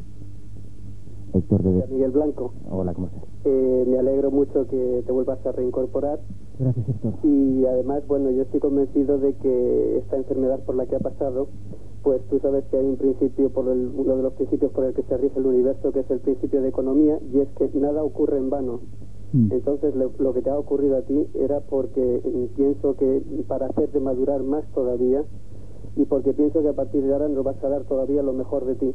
B: Héctor de...
M: Miguel Blanco,
B: Hola, ¿cómo estás?
M: eh, me alegro mucho que te vuelvas a reincorporar
A: Gracias, Héctor.
M: y además, bueno, yo estoy convencido de que esta enfermedad por la que ha pasado, pues tú sabes que hay un principio, por el, uno de los principios por el que se rige el universo, que es el principio de economía, y es que nada ocurre en vano. Entonces, lo, lo que te ha ocurrido a ti era porque mm, pienso que para hacerte madurar más todavía y porque pienso que a partir de ahora nos vas a dar todavía lo mejor de ti.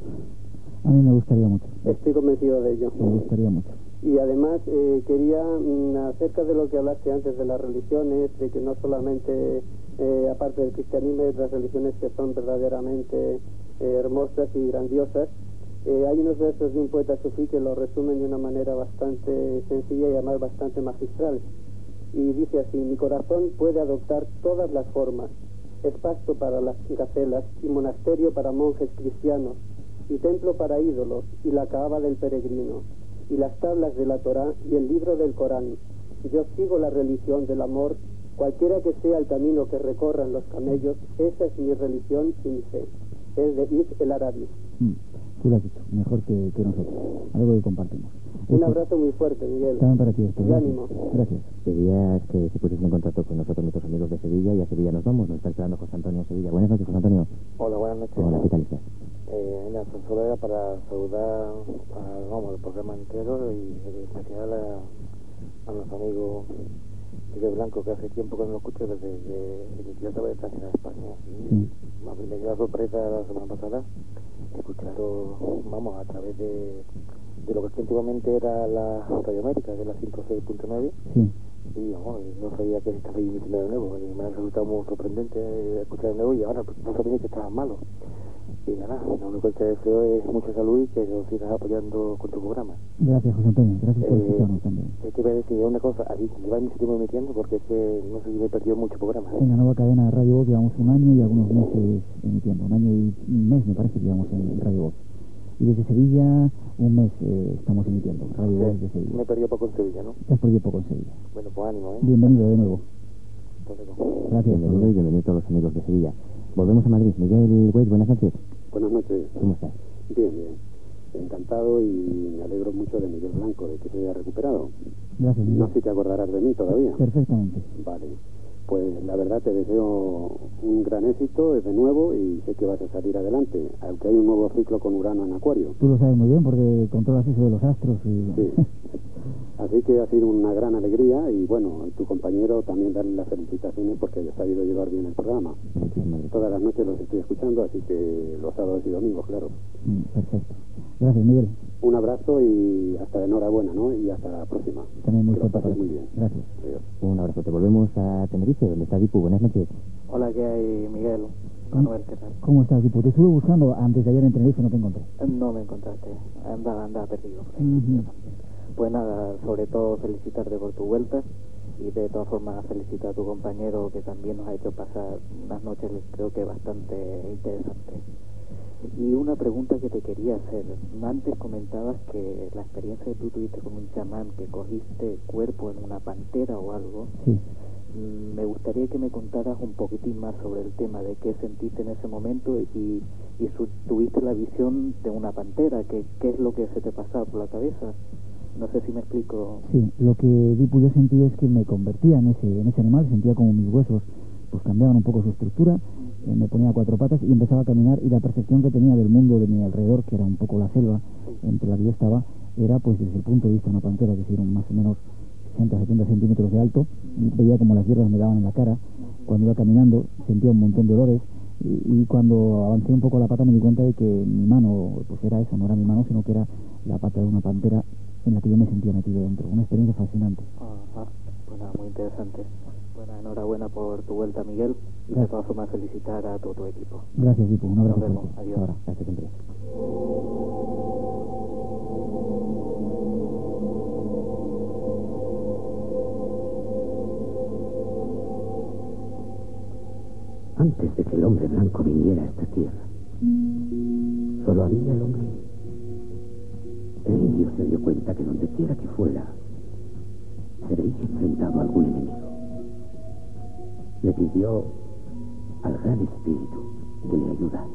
A: A mí me gustaría mucho.
M: Estoy convencido de ello.
A: Me gustaría mucho.
M: Y además eh, quería, mm, acerca de lo que hablaste antes de las religiones, de que no solamente, eh, aparte del cristianismo, hay otras religiones que son verdaderamente eh, hermosas y grandiosas, hay unos versos de un poeta sufí que lo resumen de una manera bastante sencilla y además bastante magistral. Y dice así, mi corazón puede adoptar todas las formas, es pasto para las gacelas y monasterio para monjes cristianos, y templo para ídolos y la caaba del peregrino y las tablas de la Torá y el libro del Corán. Yo sigo la religión del amor, cualquiera que sea el camino que recorran los camellos, esa es mi religión y mi fe. Es de Id el Arabi.
A: Mm, tú lo has dicho, mejor que, nosotros. Algo que compartimos.
M: Un abrazo muy fuerte, Miguel.
A: También para ti esto.
M: Gracias. ánimo.
A: Gracias.
B: Querías que se pusiesen en contacto con nosotros, nuestros amigos de Sevilla, y a Sevilla nos vamos. Nos está esperando José Antonio en Sevilla. Buenas noches, José Antonio.
N: Hola, buenas noches.
B: Hola, ¿qué tal estás?
N: Eh, mira, solo era para saludar a, vamos, el programa entero y en especial a, a nuestro amigo Miguel Blanco, que hace tiempo que no lo escucho desde que inició a través de España. Y me dio la sorpresa la semana pasada escucharlo, vamos, a través de, de lo que antiguamente era la Radio América, que es la 106.9. Y vamos, no sabía que estaba emitiendo de nuevo. Y me ha resultado muy sorprendente escuchar de nuevo y ahora no sabía que estaban malos. Y nada, lo único que te deseo es mucha salud y que lo sigas apoyando con tu programa.
A: Gracias, José Antonio. Gracias por eh, escucharnos también.
N: Es que voy a decir una cosa, lleva mucho tiempo emitiendo porque es que no sé si me he perdido mucho programa.
A: En la nueva cadena de Radio Voz llevamos un año y algunos meses emitiendo. Un año y un mes me parece que llevamos en Radio Voz. Y desde Sevilla, un mes eh, estamos emitiendo. Radio Voz de Sevilla.
N: Me he perdido poco en Sevilla, ¿no?
A: Te has perdido poco en Sevilla.
N: Bueno, pues ánimo, ¿eh?
A: Bienvenido de nuevo.
B: Gracias. Bienvenido y bienvenido a todos los amigos de Sevilla. Volvemos a Madrid. Miguel Weiss, buenas noches.
O: Buenas noches.
B: ¿Cómo estás?
O: Bien, bien. Encantado y me alegro mucho de Miguel Blanco, de que se haya recuperado.
A: Gracias,
O: No sé si te acordarás de mí todavía.
A: Perfectamente.
O: Vale. Pues la verdad te deseo un gran éxito desde nuevo y sé que vas a salir adelante, aunque hay un nuevo ciclo con Urano en Acuario.
A: Tú lo sabes muy bien porque controlas eso de los astros
O: y... Sí. Así que ha sido una gran alegría y bueno, tu compañero también darle las felicitaciones porque ha sabido llevar bien el programa. Todas las noches los estoy escuchando, así que los sábados y domingos, claro.
A: Mm, perfecto. Gracias, Miguel.
O: Un abrazo y hasta enhorabuena, ¿no? Y hasta la próxima.
A: También muy
O: fuerte. muy bien.
A: Gracias.
B: Un abrazo. Te volvemos a Tenerife, donde está Dipu. Buenas noches.
N: Hola, ¿qué hay, Miguel?
A: Manuel, ¿qué tal? ¿Cómo estás, Dipu? Te estuve buscando antes de ayer en Tenerife y no te encontré.
N: No me encontraste. Anda, anda perdido. Pues nada, sobre todo felicitarte por tu vuelta y de todas formas felicitar a tu compañero que también nos ha hecho pasar unas noches creo que bastante interesantes. Y una pregunta que te quería hacer. Antes comentabas que la experiencia que tú tuviste con un chamán, que cogiste cuerpo en una pantera o algo.
A: Sí.
N: Mm, me gustaría que me contaras un poquitín más sobre el tema de qué sentiste en ese momento y, y tuviste la visión de una pantera. ¿Qué, ¿Qué es lo que se te pasaba por la cabeza? No sé si me explico.
A: Sí, lo que Dipu yo sentí es que me convertía en ese, en ese animal, sentía como mis huesos pues cambiaban un poco su estructura, eh, me ponía cuatro patas y empezaba a caminar y la percepción que tenía del mundo de mi alrededor, que era un poco la selva entre la que yo estaba, era pues desde el punto de vista de una pantera, que decir, más o menos 60, 70 centímetros de alto, y veía como las hierbas me daban en la cara, cuando iba caminando sentía un montón de olores y, y, cuando avancé un poco la pata me di cuenta de que mi mano, pues era eso, no era mi mano, sino que era la pata de una pantera en la que yo me sentía metido dentro. Una experiencia fascinante.
N: Ajá, pues muy interesante. Bueno, enhorabuena por tu vuelta, Miguel. Y de todas formas felicitar a todo tu equipo.
A: Gracias, Dipo. Un abrazo.
N: Nos vemos. Adiós.
A: Ahora, hasta siempre.
P: Antes de que el hombre blanco viniera a esta tierra, solo había el hombre el indio se dio cuenta que donde quiera que fuera, se veía enfrentado a algún enemigo. Le pidió al gran espíritu que le ayudara.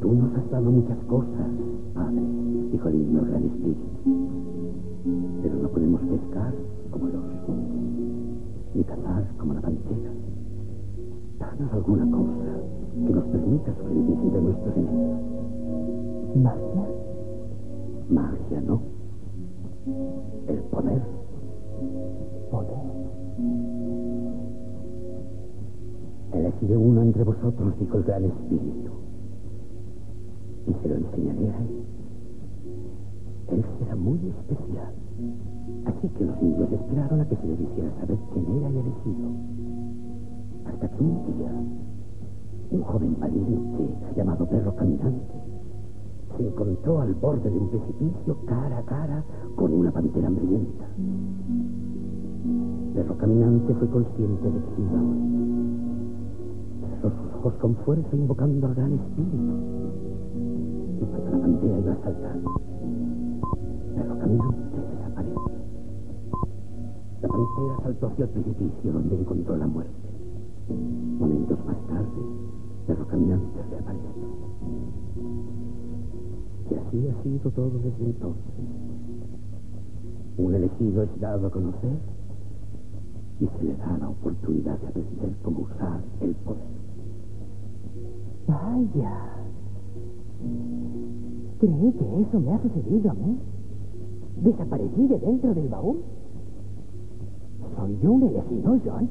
P: Tú nos has dado muchas cosas, padre, dijo el al gran espíritu que nos permita sobrevivir de nuestros enemigos.
A: ¿Magia?
P: Magia, no. El poder Poder. Elegiré uno entre vosotros, dijo el gran espíritu. Y se lo enseñaré a él. Él será muy especial. Así que los indios esperaron a que se les hiciera saber borde de un precipicio cara a cara con una pantera hambrienta. Perro Caminante fue consciente de que iba a. Cerró sus ojos con fuerza invocando al gran espíritu. Y cuando la pantera iba a saltar, Perro Caminante desapareció. La pantera saltó hacia el precipicio donde encontró la muerte. Momentos más tarde, Perro Caminante reapareció. Y así ha sido todo desde entonces. Un elegido es dado a conocer y se le da la oportunidad de aprender cómo usar el poder.
Q: Vaya. ¿Cree que eso me ha sucedido a mí? ¿Desaparecí de dentro del baúl? ¿Soy yo un elegido, John?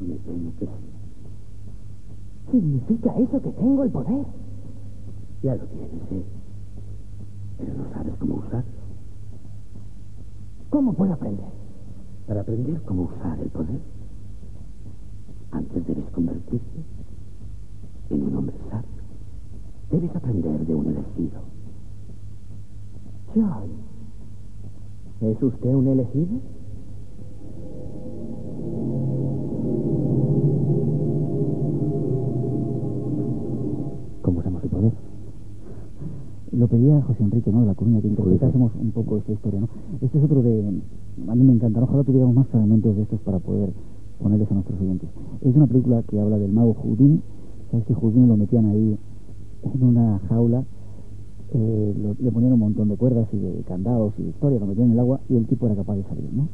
P: Me temo que sí.
Q: ¿Significa eso que tengo el poder?
P: Ya lo tienes, ¿eh? Pero no sabes cómo usarlo.
Q: ¿Cómo puedo aprender?
P: Para aprender cómo usar el poder, antes debes convertirte en un hombre sabio. Debes aprender de un elegido.
Q: John, ¿es usted un elegido?
A: Lo pedía José Enrique, ¿no? De la Coruña, que interpretásemos un poco esta historia, ¿no? Este es otro de... A mí me encanta, ¿no? ojalá tuviéramos más fragmentos de estos para poder ponerles a nuestros oyentes. Es una película que habla del mago Houdini. ¿Sabes que Houdini lo metían ahí en una jaula? Eh, lo- le ponían un montón de cuerdas y de candados y de historia, lo metían en el agua y el tipo era capaz de salir, ¿no?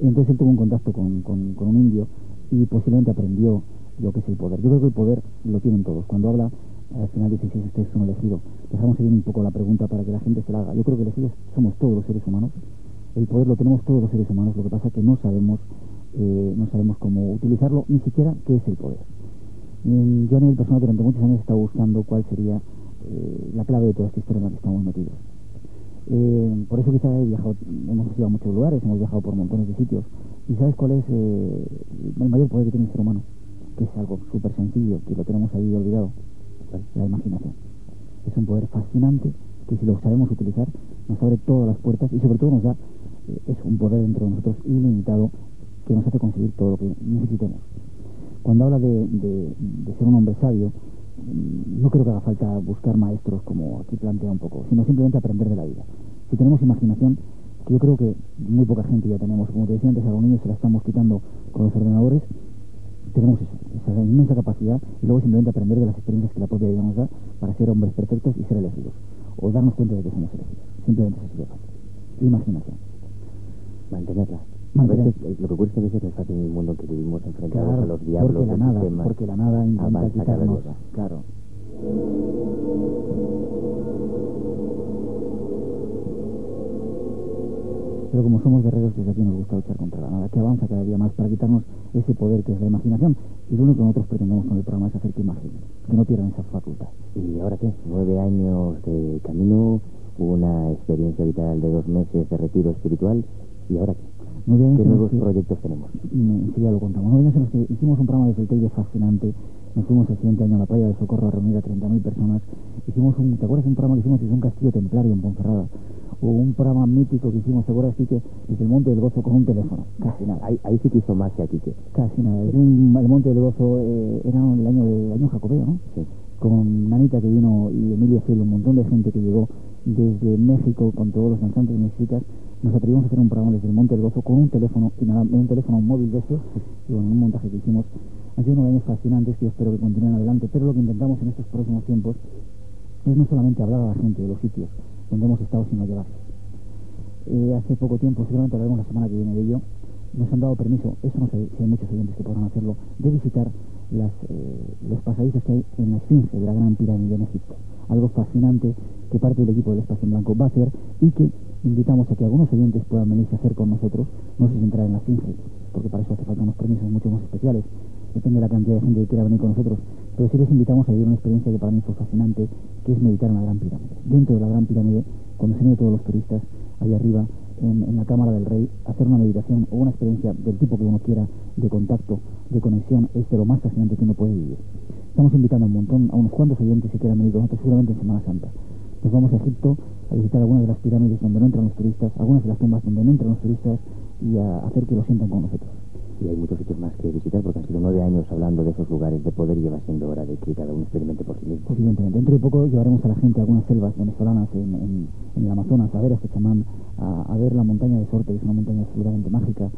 A: Y entonces él tuvo un contacto con, con- con un indio y posiblemente aprendió lo que es el poder. Yo creo que el poder lo tienen todos. Cuando habla, al final dice si usted es un elegido. Dejamos seguir un poco la pregunta para que la gente se la haga. Yo creo que elegidos somos todos los seres humanos. El poder lo tenemos todos los seres humanos. Lo que pasa es que no sabemos, eh, no sabemos cómo utilizarlo, ni siquiera qué es el poder. Mm, Yo a nivel personal durante muchos años he estado buscando cuál sería eh, la clave de toda esta historia en la que estamos metidos. Eh, por eso quizá he viajado, hemos ido a muchos lugares, hemos viajado por montones de sitios. ¿Y sabes cuál es el mayor poder que tiene el ser humano? Que es algo súper sencillo, que lo tenemos ahí olvidado. La imaginación. Es un poder fascinante que si lo sabemos utilizar nos abre todas las puertas y sobre todo nos da, eh, es un poder dentro de nosotros ilimitado que nos hace conseguir todo lo que necesitemos. Cuando habla de, de- de ser un hombre sabio, mm, no creo que haga falta buscar maestros como aquí plantea un poco, sino simplemente aprender de la vida. Si tenemos imaginación, que yo creo que muy poca gente ya tenemos, como te decía antes, a los niños se la estamos quitando con los ordenadores, tenemos eso, esa inmensa capacidad y luego simplemente aprender de las experiencias que la propia vida nos da para ser hombres perfectos y ser elegidos, o darnos cuenta de que somos elegidos. Simplemente eso sería fácil. Imaginación.
B: Mantenerla.
A: Mantener-
B: A veces, eh, lo que ocurre es que a veces es fácil en el mundo en que vivimos enfrentados
A: Claro,
B: a los diablos
A: porque la nada,
B: sistema.
A: porque la nada intenta quitarnos, claro. Pero como somos guerreros, desde aquí nos gusta luchar contra la nada, que avanza cada día más para quitarnos ese poder que es la imaginación. Y lo único que nosotros pretendemos con el programa es hacer que imaginen, que no pierdan esa facultad.
B: ¿Y ahora qué? Nueve años de camino, una experiencia vital de dos meses de retiro espiritual. ¿Y ahora qué? ¿Qué nuevos
A: que-
B: proyectos tenemos?
A: Mm, enseguida lo contamos. Nueve años en los que hicimos un programa desde el Teide fascinante. Nos fuimos el siguiente año a la playa del Socorro a reunir a 30.000 personas. Hicimos un, ¿te acuerdas de un programa que hicimos desde un castillo templario en Ponferrada? O un programa mítico que hicimos, ¿te acuerdas, Quique? Desde el Monte del Gozo con un teléfono. Casi nada.
B: Ahí, ahí sí que hizo magia, Quique.
A: Casi nada. Un- el Monte del Gozo eh, era el año, de, el año jacobeo, ¿no?
B: Sí.
A: Con Nanita que vino y Emilio Fiel, un montón de gente que llegó desde México con todos los danzantes mexicas. Nos atrevimos a hacer un programa desde el Monte del Gozo con un teléfono, y nada, un teléfono móvil de estos, y bueno, un montaje que hicimos. Han sido unos años fascinantes que yo espero que continúen adelante, pero lo que intentamos en estos próximos tiempos es no solamente hablar a la gente de los sitios donde hemos estado, sino llevarles. Eh, hace poco tiempo, seguramente hablaremos la semana que viene de ello, nos han dado permiso, eso no sé si hay muchos oyentes que podrán hacerlo, de visitar las, eh, los pasadizos que hay en la Esfinge de la Gran Pirámide en Egipto. Algo fascinante que parte del equipo del Espacio en Blanco va a hacer y que invitamos a que algunos oyentes puedan venirse a hacer con nosotros, no sé si entrar en la finge, porque para eso hace falta unos permisos mucho más especiales, depende de la cantidad de gente que quiera venir con nosotros, pero sí les invitamos a vivir una experiencia que para mí fue fascinante, que es meditar en la Gran Pirámide. Dentro de la Gran Pirámide, cuando se a todos los turistas, ahí arriba, en, la Cámara del Rey, hacer una meditación o una experiencia del tipo que uno quiera, de contacto, de conexión, es de lo más fascinante que uno puede vivir. Estamos invitando a un montón, a unos cuantos oyentes que quieran venir con nosotros, seguramente en Semana Santa. Nos vamos a Egipto a visitar algunas de las pirámides donde no entran los turistas, algunas de las tumbas donde no entran los turistas y a hacer que lo sientan con nosotros
B: y hay muchos sitios más que visitar porque han sido nueve años hablando de esos lugares de poder y lleva siendo hora de que cada uno experimente por sí mismo.
A: Evidentemente, dentro de poco llevaremos a la gente a algunas selvas venezolanas en, en, el Amazonas a ver a este chamán, a, ver la montaña de Sorte, que es una montaña absolutamente mágica.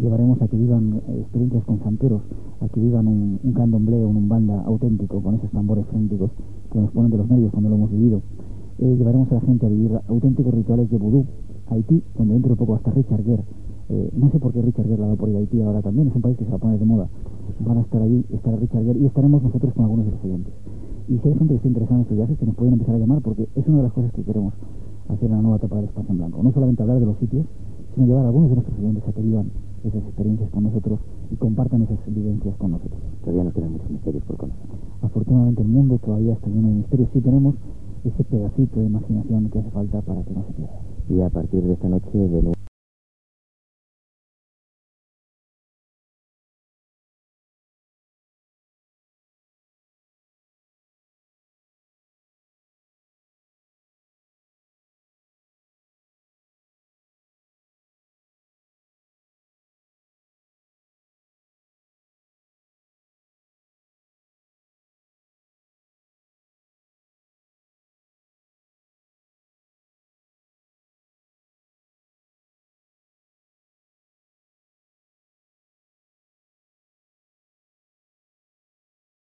A: Llevaremos a que vivan eh, experiencias con santeros, a que vivan un, un candomblé o un banda auténtico con esos tambores frénticos que nos ponen de los nervios cuando lo hemos vivido. Eh, llevaremos a la gente a vivir auténticos rituales de vudú, Haití, donde dentro de poco hasta Richard Gere eh, no sé por qué Richard Gere la va por ir a Haití ahora también, es un país que se va a poner de moda. Van a estar allí, estará Richard Gere y estaremos nosotros con algunos de los oyentes. Y si hay gente que esté interesada en estos viajes, que nos pueden empezar a llamar porque es una de las cosas que queremos hacer en la nueva etapa del espacio en blanco. No solamente hablar de los sitios, sino llevar a algunos de nuestros oyentes a que vivan esas experiencias con nosotros y compartan esas vivencias con nosotros.
B: Todavía nos quedan muchos misterios por conocer.
A: Afortunadamente el mundo todavía está lleno de misterios. Sí tenemos ese pedacito de imaginación que hace falta para que no se pierda.
B: Y a partir de esta noche de